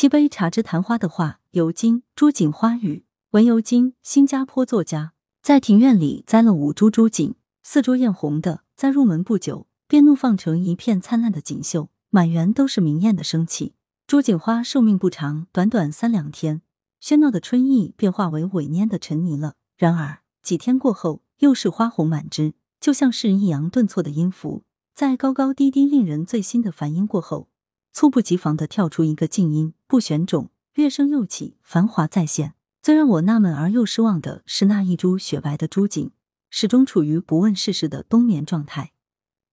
七杯茶之昙花的画，尤金，朱槿花语，文尤金，新加坡作家，在庭院里栽了五株朱槿，四株艳红的，在入门不久便怒放成一片灿烂的锦绣，满园都是明艳的生气。朱槿花寿命不长，短短三两天，喧闹的春意便化为萎蔫的尘泥了。然而几天过后，又是花红满枝，就像是抑扬顿挫的音符，在高高低低、令人醉心的梵音过后。猝不及防的跳出一个静音，不选种，乐声又起，繁华再现。最让我纳闷而又失望的是那一株雪白的朱槿，始终处于不问世事的冬眠状态。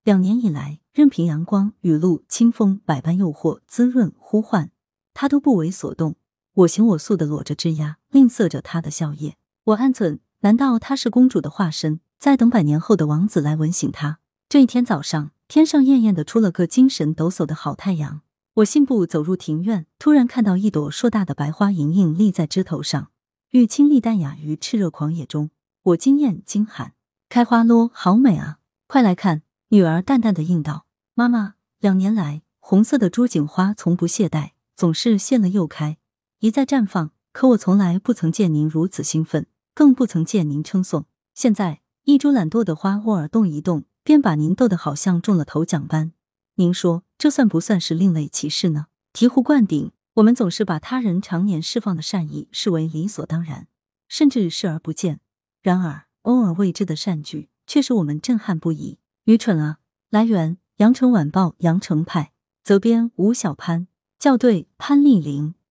两年以来，任凭阳光、雨露、清风百般诱惑、滋润、呼唤，它都不为所动，我行我素的裸着枝桠，吝啬着它的笑靥。我暗忖：难道它是公主的化身，在等百年后的王子来吻醒她？这一天早上，天上艳艳的出了个精神抖擞的好太阳。我信步走入庭院，突然看到一朵硕大的白花盈盈立在枝头上，欲清丽淡雅于炽热狂野中。我惊艳惊喊：“开花咯，好美啊！快来看！”女儿淡淡的应道：“妈妈，两年来，红色的朱槿花从不懈怠，总是谢了又开，一再绽放。可我从来不曾见您如此兴奋，更不曾见您称颂。现在，一株懒惰的花偶尔动一动，便把您逗得好像中了头奖般。您说？”这算不算是另类歧视呢？醍醐灌顶，我们总是把他人常年释放的善意视为理所当然，甚至视而不见。然而，偶尔未知的善举却使我们震撼不已。愚蠢啊！来源：羊城晚报羊城派，责编：吴小潘，校对：潘丽玲。